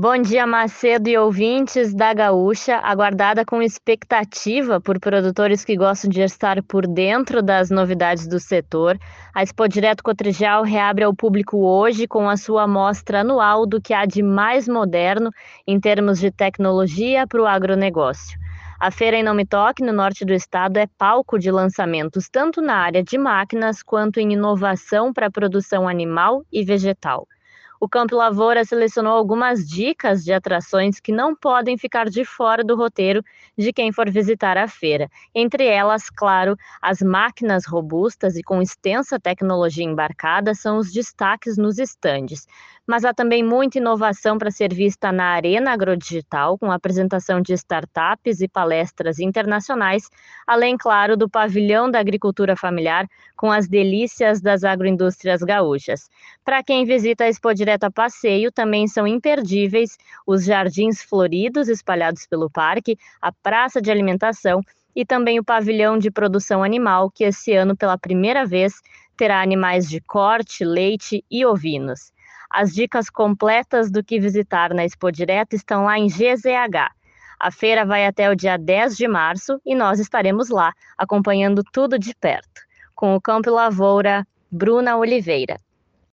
Bom dia, Macedo e ouvintes da Gaúcha, aguardada com expectativa por produtores que gostam de estar por dentro das novidades do setor. A Expo Direto Cotrijal reabre ao público hoje com a sua amostra anual do que há de mais moderno em termos de tecnologia para o agronegócio. A feira em Nome Toque, no norte do estado, é palco de lançamentos tanto na área de máquinas quanto em inovação para a produção animal e vegetal o Campo Lavoura selecionou algumas dicas de atrações que não podem ficar de fora do roteiro de quem for visitar a feira. Entre elas, claro, as máquinas robustas e com extensa tecnologia embarcada são os destaques nos estandes. Mas há também muita inovação para ser vista na Arena Agrodigital, com apresentação de startups e palestras internacionais, além, claro, do pavilhão da agricultura familiar, com as delícias das agroindústrias gaúchas. Para quem visita a Expo direto a passeio também são imperdíveis os jardins floridos espalhados pelo parque, a praça de alimentação e também o pavilhão de produção animal, que esse ano, pela primeira vez, terá animais de corte, leite e ovinos. As dicas completas do que visitar na Expo Direto estão lá em GZH. A feira vai até o dia 10 de março e nós estaremos lá, acompanhando tudo de perto. Com o Campo Lavoura, Bruna Oliveira.